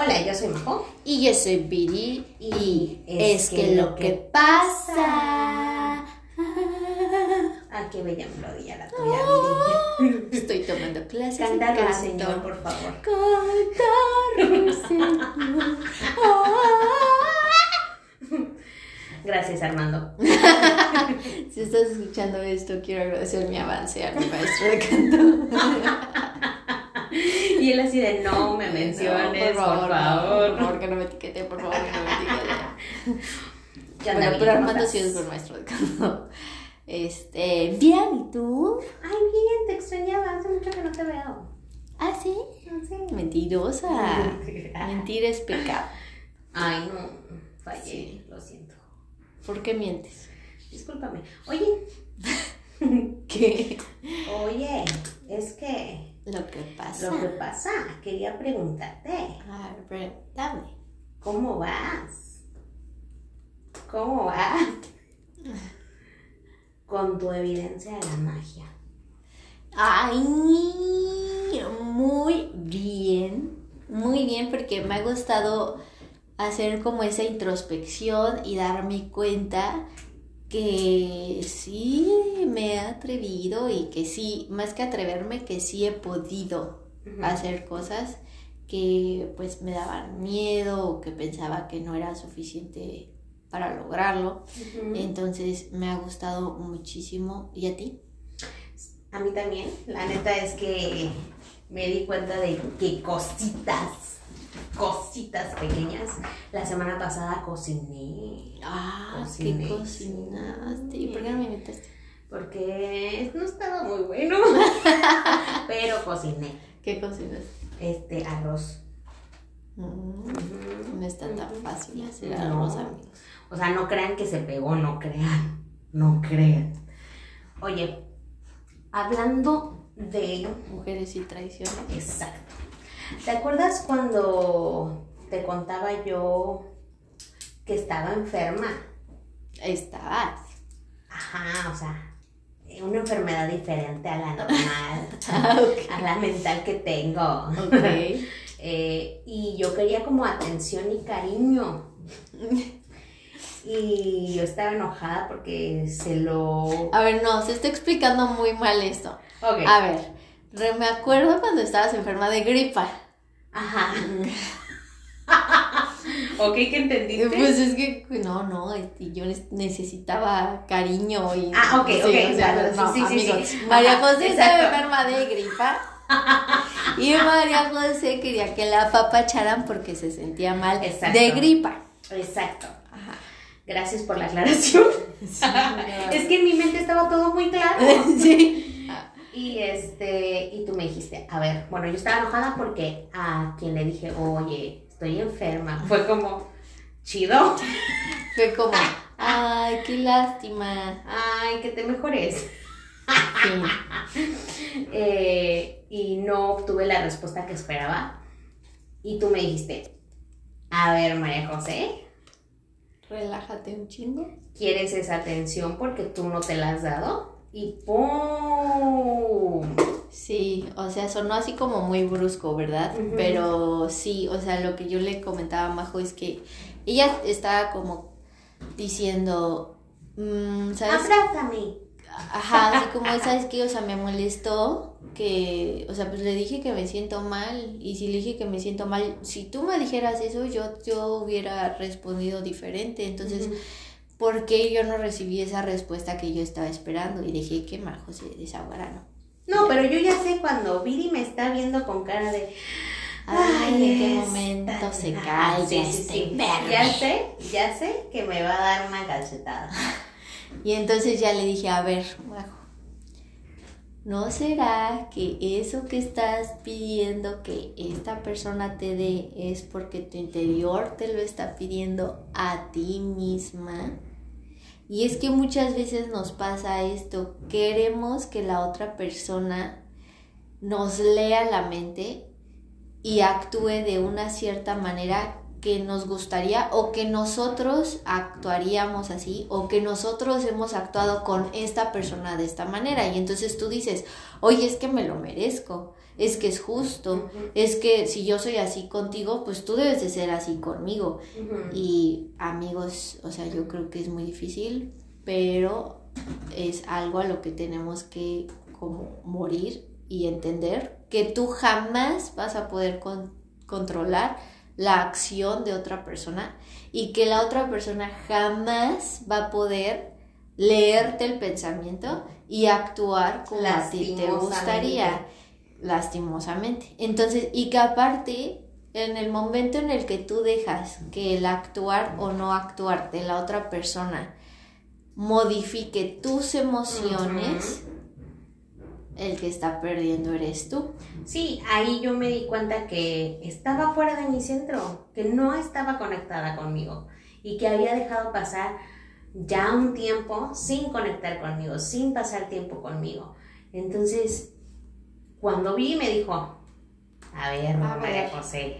Hola, yo soy Majo. Y yo soy Viri. Y, es, que, lo que pasa. Ah, qué bella melodía la tuya, Viri. Estoy tomando clases. Cantar de al canto. Señor, por favor. Cantar al Señor. Gracias, Armando. Si estás escuchando esto, quiero agradecer mi avance a mi maestro de canto. Y él así de no me menciones, No, por favor. Por favor, que no me etiquete, por favor, que no me etiquete. ¿Qué onda, Bueno, pero ¿Cómo Armando sí es buen maestro de canto. Este, bien, ¿y tú? Ay, bien, te extrañaba. Hace mucho que no te veo. Ah, sí. No sé. Mentirosa. Mentira es pecado. Ay, no. Fallé. Sí. Lo siento. ¿Por qué mientes? Discúlpame. Oye, ¿Qué? oye, es que Lo que pasa. lo que pasa, quería preguntarte, A ver, pregúntame. ¿cómo vas? ¿Cómo vas? Con tu evidencia de la magia. Ay, muy bien. Muy bien, porque me ha gustado hacer como esa introspección y darme cuenta que sí me he atrevido y que sí, más que atreverme, que sí he podido hacer cosas que pues me daban miedo o que pensaba que no era suficiente para lograrlo. Entonces me ha gustado muchísimo. ¿Y a ti? A mí también, la neta es que me di cuenta de que cositas, cositas pequeñas. La semana pasada cociné. Ah, Cociné. ¿qué cocinaste? ¿Y por qué no me invitaste? Porque no estaba muy bueno. Pero cociné. ¿Qué cocinas? Este arroz. Mm, no está tan fácil hacer No. arroz, amigos. O sea, no crean que se pegó, no crean. No crean. Oye, hablando de. Mujeres y traiciones. Exacto. ¿Te acuerdas cuando te contaba yo que estaba enferma? Estabas. Ajá, o sea, una enfermedad diferente a la normal, a la mental que tengo. Ok. Eh, y yo quería como atención y cariño. Y yo estaba enojada porque se lo... A ver, no, se está explicando muy mal esto. Ok. A ver, re- me acuerdo cuando estabas enferma de gripa. Ajá. ok, ¿qué entendiste? Pues es que, no, no, yo necesitaba cariño y... Ah, ok, sí, ok, o sea, claro, no, sí, sí, sí, amigos, sí. María José estaba enferma de gripa y María José quería que la apapacharan porque se sentía mal Exacto. de gripa. Exacto. Ajá. Gracias por la aclaración. es que en mi mente estaba todo muy claro. sí. Y este, y tú me dijiste, a ver, bueno, yo estaba enojada porque a quien le dije, oye, estoy enferma, fue como, chido, Fue como, ay, qué lástima. ay, que te mejores. Sí. Eh, y no obtuve la respuesta que esperaba. Y tú me dijiste, a ver, María José, Relájate un chingo. ¿quieres esa atención porque tú no te la has dado? Y ¡pum! Sí, o sea, sonó así como muy brusco, ¿verdad? Pero sí, o sea, lo que yo le comentaba a Majo es que ella estaba como diciendo, mm, ¿sabes? Abrázame. Ajá, así como, ¿sabes qué? O sea, me molestó que, o sea, pues le dije que me siento mal y si le dije que me siento mal, si tú me dijeras eso, yo, yo hubiera respondido diferente. Entonces. ¿Por qué yo no recibí esa respuesta que yo estaba esperando? Y dejé que Majo se desahogara, ¿no? No, pero yo ya sé cuando Viri me está viendo con cara de. Ay, ¿en qué esta- momento se sí, sí, este sí. Ya sé, ya sé que me va a dar una cachetada. Y entonces ya le dije, a ver, Majo, ¿no será que eso que estás pidiendo que esta persona te dé es porque tu interior te lo está pidiendo a ti misma? Y es que muchas veces nos pasa esto, queremos que la otra persona nos lea la mente y actúe de una cierta manera que nos gustaría o que nosotros actuaríamos así o que nosotros hemos actuado con esta persona de esta manera. Y entonces tú dices, oye, es que me lo merezco, es que es justo, es que si yo soy así contigo, pues tú debes de ser así conmigo. Y amigos, o sea, yo creo que es muy difícil, pero es algo a lo que tenemos que como morir y entender que tú jamás vas a poder controlar la acción de otra persona y que la otra persona jamás va a poder leerte el pensamiento y actuar como a ti te gustaría lastimosamente. Entonces, y que aparte, en el momento en el que tú dejas que el actuar o no actuar de la otra persona modifique tus emociones, el que está perdiendo eres tú. Sí, ahí yo me di cuenta que estaba fuera de mi centro, que no estaba conectada conmigo y que había dejado pasar ya un tiempo sin conectar conmigo, sin pasar tiempo conmigo. Entonces, cuando vi, me dijo, a ver, María José,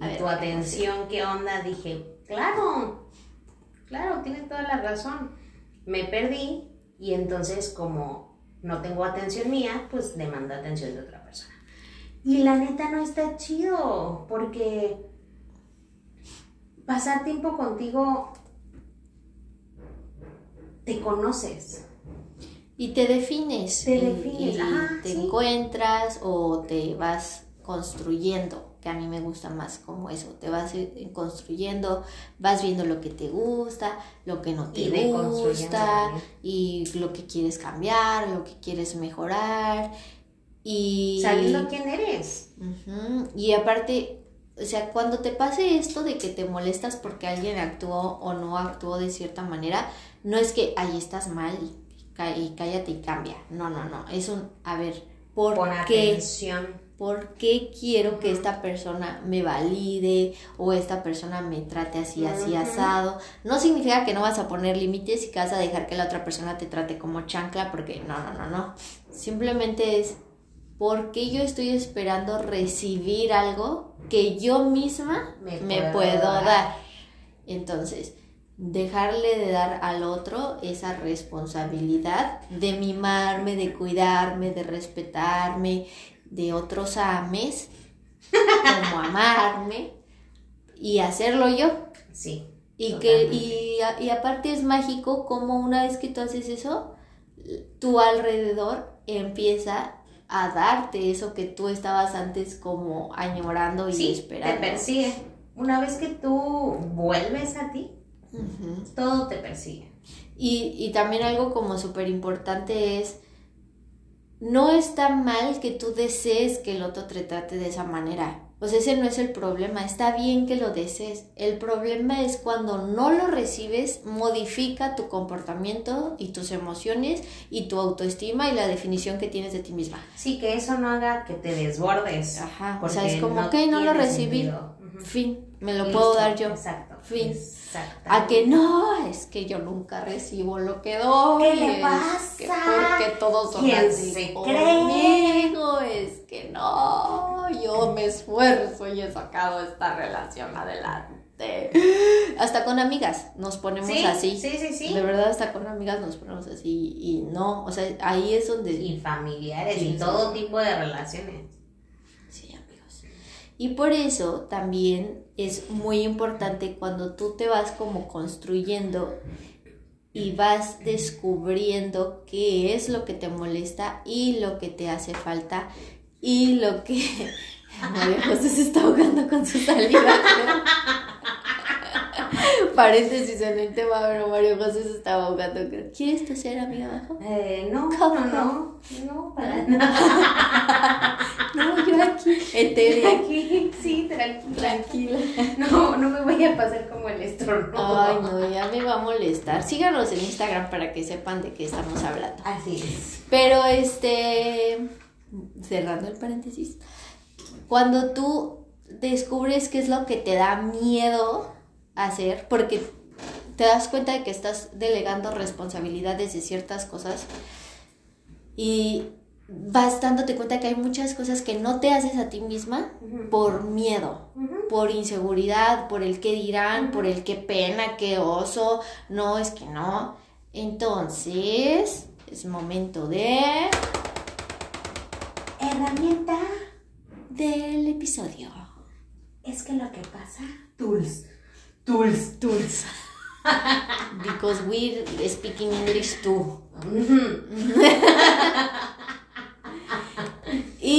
¿y tu atención qué onda? Dije, claro, claro, tienes toda la razón. Me perdí y entonces como no tengo atención mía, pues demanda atención de otra persona. Y la neta no está chido, porque pasar tiempo contigo te conoces. Y te defines. Te defines. Y, te encuentras o te vas construyendo, que a mí me gusta más como eso, te vas construyendo, vas viendo lo que te gusta, lo que no te gusta y lo que quieres cambiar, lo que quieres mejorar y sabiendo quién eres. Y aparte, o sea, cuando te pase esto de que te molestas porque alguien actuó o no actuó de cierta manera, no es que ahí estás mal y cállate y cambia. No, no, no. Es un, a ver, ¿por qué? Atención. ¿Por qué quiero que esta persona me valide o esta persona me trate así, así, asado? No significa que no vas a poner límites y que vas a dejar que la otra persona te trate como chancla, porque no, no, no, no. Simplemente es, ¿por qué yo estoy esperando recibir algo que yo misma me, puedo, dar? Entonces, dejarle de dar al otro esa responsabilidad de mimarme, de cuidarme, de respetarme, de otros ames, como amarme y hacerlo yo. Sí. Y que y, y aparte es mágico como una vez que tú haces eso, tu alrededor empieza a darte eso que tú estabas antes como añorando y esperando. Te persigue. Una vez que tú vuelves a ti, todo te persigue. Y, y también algo como súper importante es, no está mal que tú desees que el otro te trate de esa manera. Pues ese no es el problema, está bien que lo desees. El problema es cuando no lo recibes, modifica tu comportamiento y tus emociones y tu autoestima y la definición que tienes de ti misma. Sí, que eso no haga que te desbordes. Ajá, o sea, es como, que no lo recibí. Fin, me lo puedo dar yo. Exacto. Fin. A que no, es que yo nunca recibo lo que doy. ¿Qué le pasa? Que porque todos son ¿Quién se cree? Es que no, yo me esfuerzo y he sacado esta relación adelante. Hasta con amigas nos ponemos así. Sí, sí, sí. De verdad, hasta con amigas nos ponemos así. Y no, o sea, ahí es donde. Y familiares y todo tipo de relaciones. Y por eso también es muy importante cuando tú te vas como construyendo y vas descubriendo qué es lo que te molesta y lo que te hace falta y lo que María José se está ahogando con su saliva. Paréntesis en el tema, pero Mario José se estaba ahogando. ¿Quieres toser, amiga abajo? Eh, no, no, no, no, para nada. no, yo aquí. Etérea. Aquí, sí, tranquila. Tranquila. No, no me voy a pasar como el estornudo. Ay, no, ya me va a molestar. Síganos en Instagram para que sepan de qué estamos hablando. Así es. Pero este, cerrando el paréntesis, cuando tú descubres qué es lo que te da miedo hacer porque te das cuenta de que estás delegando responsabilidades de ciertas cosas y vas dándote cuenta que hay muchas cosas que no te haces a ti misma por miedo, por inseguridad, por el qué dirán, por el qué pena, qué oso, no, es que no. Entonces, es momento de Herramienta. del episodio. Es que lo que pasa. Tools. Tools. Tools. Because we're speaking English too.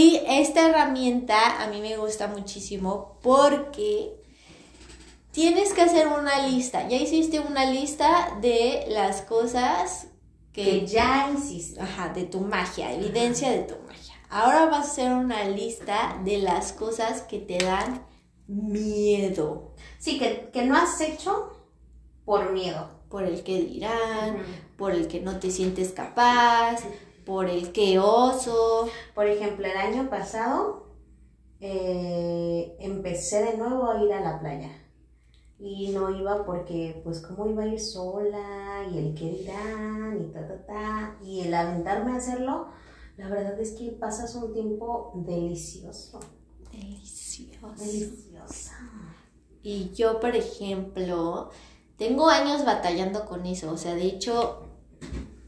Y esta herramienta a mí me gusta muchísimo porque tienes que hacer una lista. Ya hiciste una lista de las cosas Que que ya hiciste. Ajá, de tu magia, evidencia de tu magia. Ahora vas a hacer una lista de las cosas que te dan miedo. Sí, que, que no has hecho por miedo. Por el que dirán, por el que no te sientes capaz, por el que oso. Por ejemplo, el año pasado eh, empecé de nuevo a ir a la playa. Y no iba porque, pues, ¿cómo iba a ir sola? Y el qué dirán, y ta, ta, ta. Y el aventarme a hacerlo, la verdad es que pasas un tiempo delicioso. Delicioso. Delicioso. Y yo, por ejemplo, tengo años batallando con eso. O sea, de hecho,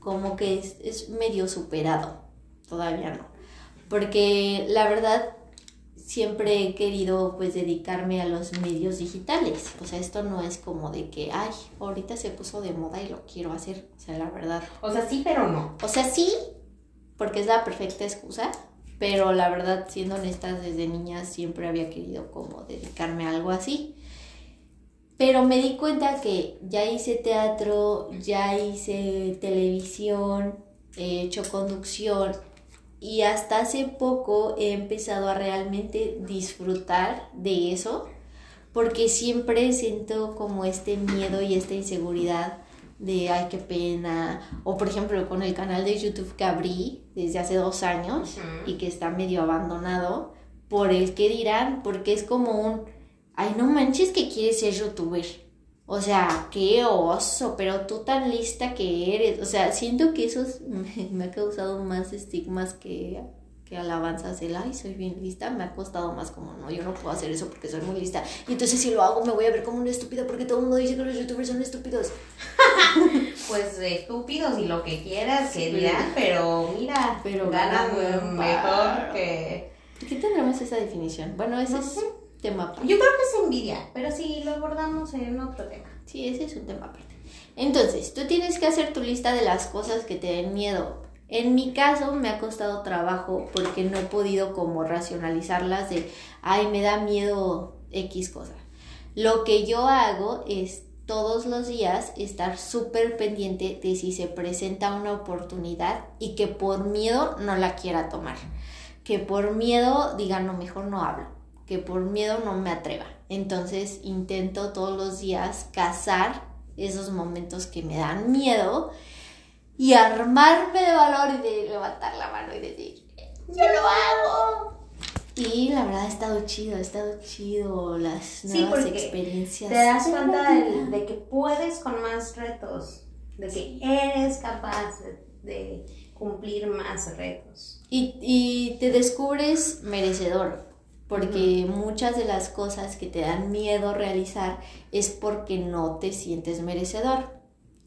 como que es, es medio superado. Todavía no. Porque la verdad, siempre he querido pues dedicarme a los medios digitales. O sea, esto no es como de que, ay, ahorita se puso de moda y lo quiero hacer. O sea, la verdad. O sea, sí, pero no. O sea, sí, porque es la perfecta excusa, pero la verdad, siendo honestas, desde niña siempre había querido como dedicarme a algo así. Pero me di cuenta que ya hice teatro, ya hice televisión, he hecho conducción y hasta hace poco he empezado a realmente disfrutar de eso porque siempre siento como este miedo y esta inseguridad de ay qué pena o por ejemplo con el canal de YouTube que abrí desde hace dos años y que está medio abandonado por el que dirán porque es como un ay no manches que quieres ser youtuber o sea qué oso pero tú tan lista que eres o sea siento que eso es- me, me ha causado más estigmas que que alabanzas el ay soy bien lista me ha costado más como no yo no puedo hacer eso porque soy muy lista y entonces si lo hago me voy a ver como una estúpida porque todo el mundo dice que los youtubers son estúpidos Pues estúpidos y lo que quieras que dirán, pero mira, Pero ganan mejor que... ¿por qué tendremos esa definición? bueno ese No es sé. tema. Yo creo pero sí lo abordamos en otro tema. Sí, ese es un tema aparte. Entonces, tú tienes que hacer tu lista de las cosas que te den miedo. En mi caso me ha costado trabajo porque no he podido como racionalizarlas de, ay, me da miedo X cosa. Lo que yo hago es todos los días estar súper pendiente de si se presenta una oportunidad y que por miedo no la quiera tomar. Que por miedo diga, no, mejor no hablo. Que por miedo no me atreva. Entonces intento todos los días cazar esos momentos que me dan miedo y armarme de valor y de levantar la mano y decir, yo lo hago. Y la verdad ha estado chido, ha estado chido las Sí, nuevas porque experiencias. Te das cuenta de, de que puedes con más retos, de que eres capaz de, de cumplir más retos. Y, y te descubres merecedor, porque muchas de las cosas que te dan miedo realizar es porque no te sientes merecedor.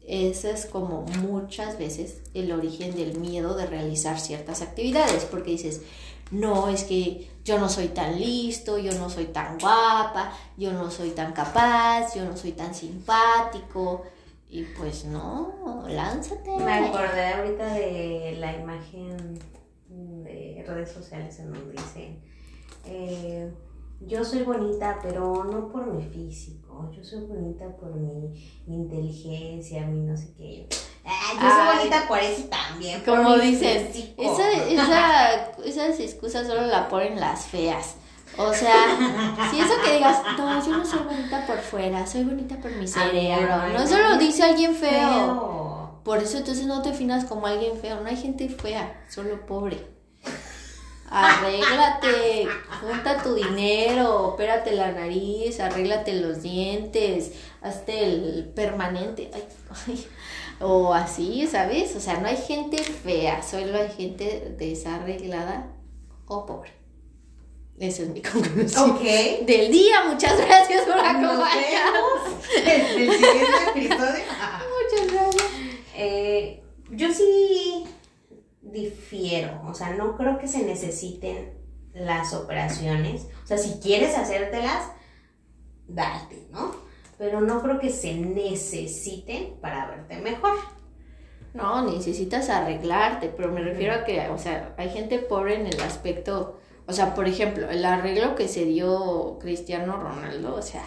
Ese es como muchas veces el origen del miedo de realizar ciertas actividades, porque dices, no, es que yo no soy tan listo, yo no soy tan guapa, yo no soy tan capaz, yo no soy tan simpático. Y pues no, lánzate. Me acordé ahorita de la imagen de redes sociales en donde dice, eh, yo soy bonita, pero no por mi físico, yo soy bonita por mi inteligencia, mi no sé qué. Ah, yo soy Ay. bonita por eso también. Como mi físico. esa, esa, esas excusas solo la ponen las feas. O sea, si eso que digas, no, yo no soy bonita por fuera, soy bonita por mi cerebro. Ay, No no. eso lo dice alguien feo. Feo. Por eso entonces no te definas como alguien feo. No hay gente fea, solo pobre. Arréglate, junta tu dinero, opérate la nariz, arréglate los dientes, hazte el permanente. Ay, ay, O así, ¿sabes? O sea, no hay gente fea, solo hay gente desarreglada o pobre. Esa es mi conclusión. Ok. Del día, muchas gracias por Nos acompañarnos. el siguiente episodio. Muchas gracias. Eh, yo sí difiero, o sea, no creo que se necesiten las operaciones. O sea, si quieres hacértelas, date, ¿no? Pero no creo que se necesiten para verte mejor. No, necesitas arreglarte, pero me refiero a que, o sea, hay gente pobre en el aspecto, o sea, por ejemplo, el arreglo que se dio Cristiano Ronaldo, o sea,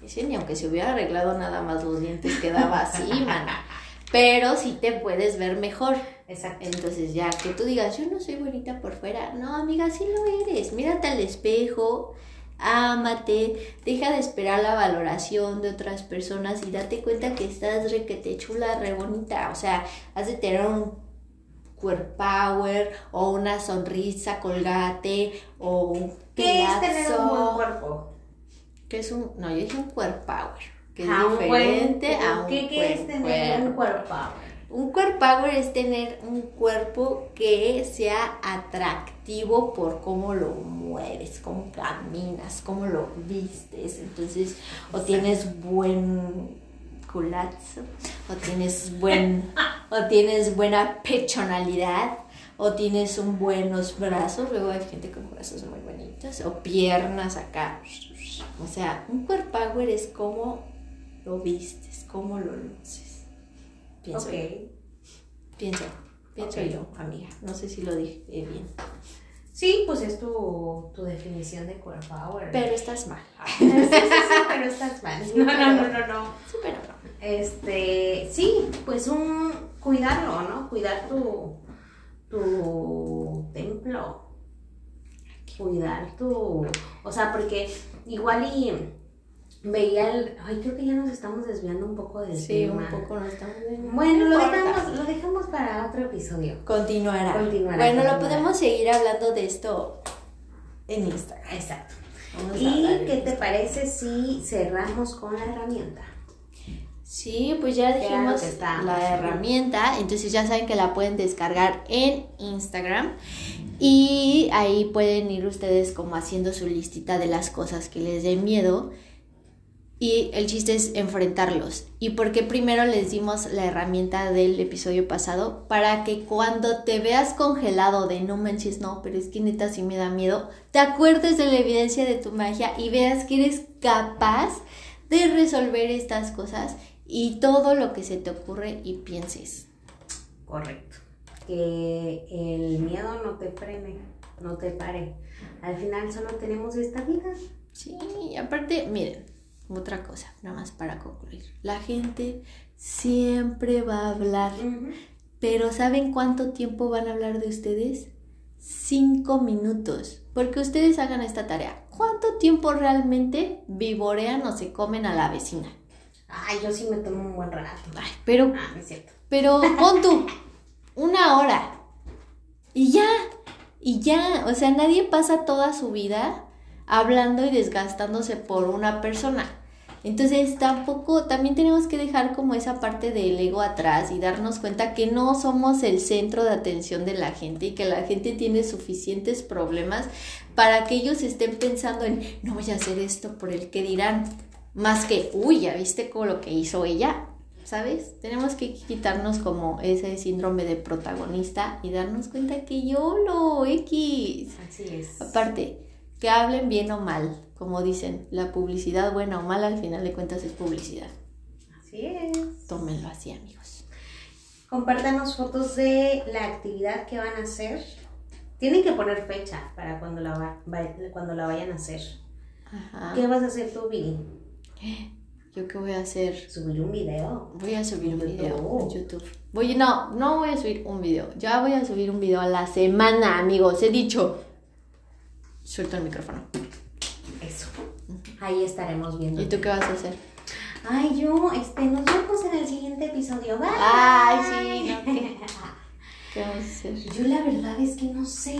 ese ni aunque se hubiera arreglado nada más los dientes quedaba así, man. Pero sí te puedes ver mejor. Exacto. Entonces ya que tú digas, yo no soy bonita por fuera. No, amiga, sí lo eres. Mírate al espejo, ámate, deja de esperar la valoración de otras personas y date cuenta que estás requete chula, re bonita. O sea, has de tener un core power o una sonrisa colgate o un ¿Qué es tener un buen cuerpo? ¿Qué es un, no, yo dije un core power, que es Ah, diferente buen- a un ¿Qué, qué es tener un power. Un core power es tener un cuerpo que sea atractivo por cómo lo mueves, cómo caminas, cómo lo vistes. Entonces, o tienes buen culazo, o tienes buen, o tienes buena pechonalidad, o tienes un buenos brazos. Luego hay gente con brazos muy bonitos, o piernas acá. O sea, un core power es cómo lo vistes, cómo lo luces. Pienso Ok. yo. Pienso, pienso Ok. yo, amiga. No sé si lo dije bien. Sí, pues es tu, tu definición de core power. Pero estás mal. sí, sí, sí, pero estás mal. No, no, no, no, no. Sí, pero no. Este, sí, pues un cuidarlo, ¿no? Cuidar tu tu templo. Cuidar tu, o sea, porque igual y veía el, ay, creo que ya nos estamos desviando un poco del Sí, tema. un poco no estamos bien. Bueno, No lo dejamos, lo dejamos para otro episodio. Continuará. Continuará, Bueno, lo podemos seguir hablando de esto en Instagram. Exacto. Vamos ¿Y qué te parece si cerramos con la herramienta? Sí, pues ya dijimos la herramienta, entonces ya saben que la pueden descargar en Instagram y ahí pueden ir ustedes como haciendo su listita de las cosas que les den miedo y el chiste es enfrentarlos. ¿Y por qué primero les dimos la herramienta del episodio pasado? Para que cuando te veas congelado de no manches, no, pero es que neta sí me da miedo, te acuerdes de la evidencia de tu magia y veas que eres capaz de resolver estas cosas y todo lo que se te ocurre y pienses. Correcto. Que el miedo no te frene, no te pare. Al final solo tenemos esta vida. Sí, y aparte, miren, otra cosa, nada más para concluir. La gente siempre va a hablar, pero ¿saben cuánto tiempo van a hablar de ustedes? Cinco minutos. Porque ustedes hagan esta tarea. ¿Cuánto tiempo realmente vivorean o se comen a la vecina? Ay, yo sí me tomo un buen rato. Ay, pero Ah, no es cierto. Pero pon tú una hora y ya, y ya, o sea, nadie pasa toda su vida hablando y desgastándose por una persona. Entonces tampoco, también tenemos que dejar como esa parte del ego atrás y darnos cuenta que no somos el centro de atención de la gente y que la gente tiene suficientes problemas para que ellos estén pensando en, no voy a hacer esto por el que dirán, más que, uy, ya viste con lo que hizo ella, ¿sabes? Tenemos que quitarnos como ese síndrome de protagonista y darnos cuenta que yo lo X. Así es. Aparte, que hablen bien o mal, como dicen, la publicidad buena o mala al final de cuentas es publicidad. Así es. Tómenlo así, amigos. Compártanos fotos de la actividad que van a hacer. Tienen que poner fecha para cuando la, va- cuando la vayan a hacer. Ajá. ¿Qué vas a hacer tú, Viri? ¿Yo qué voy a hacer? Subir un video. Voy a subir un YouTube. video en YouTube. Voy, no, no voy a subir un video. Ya voy a subir un video a la semana, amigos. He dicho. Suelto el micrófono. Eso. Ahí estaremos viendo. ¿Y tú qué vas a hacer? Ay, yo, este, nos vemos en el siguiente episodio. Bye. Ay, sí, no, ¿qué? ¿Qué vamos a hacer? Yo la verdad es que no sé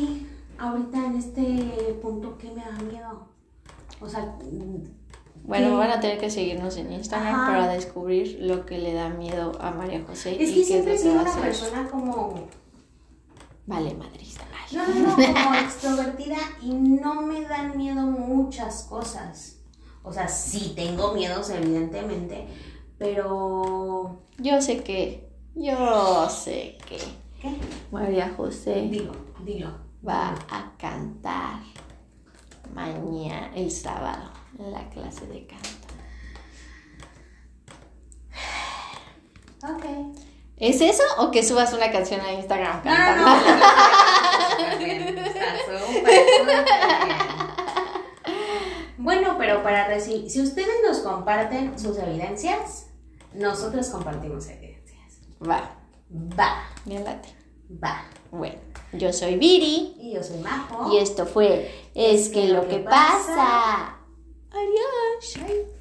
ahorita en este punto qué me da miedo. O sea, Bueno, ¿Qué? van a tener que seguirnos en Instagram Ajá. para descubrir lo que le da miedo a María José. Es y que qué siempre es una persona como Vale, madrista. No, no, no, como extrovertida y no me dan miedo muchas cosas. O sea, sí tengo miedos, evidentemente, pero... Yo sé que, yo sé que ¿Qué? María José Dilo, dilo. va a cantar mañana, el sábado, en la clase de canto. Ok. ¿Es eso o que subas una canción a Instagram No, no, cantando? no. Bueno, pero para recibir, si ustedes nos comparten sus evidencias, nosotros compartimos evidencias. Va, Va, me late. va. Bueno, yo soy Viri Y yo soy Majo. y esto fue Es que lo que pasa. Adiós. Bye.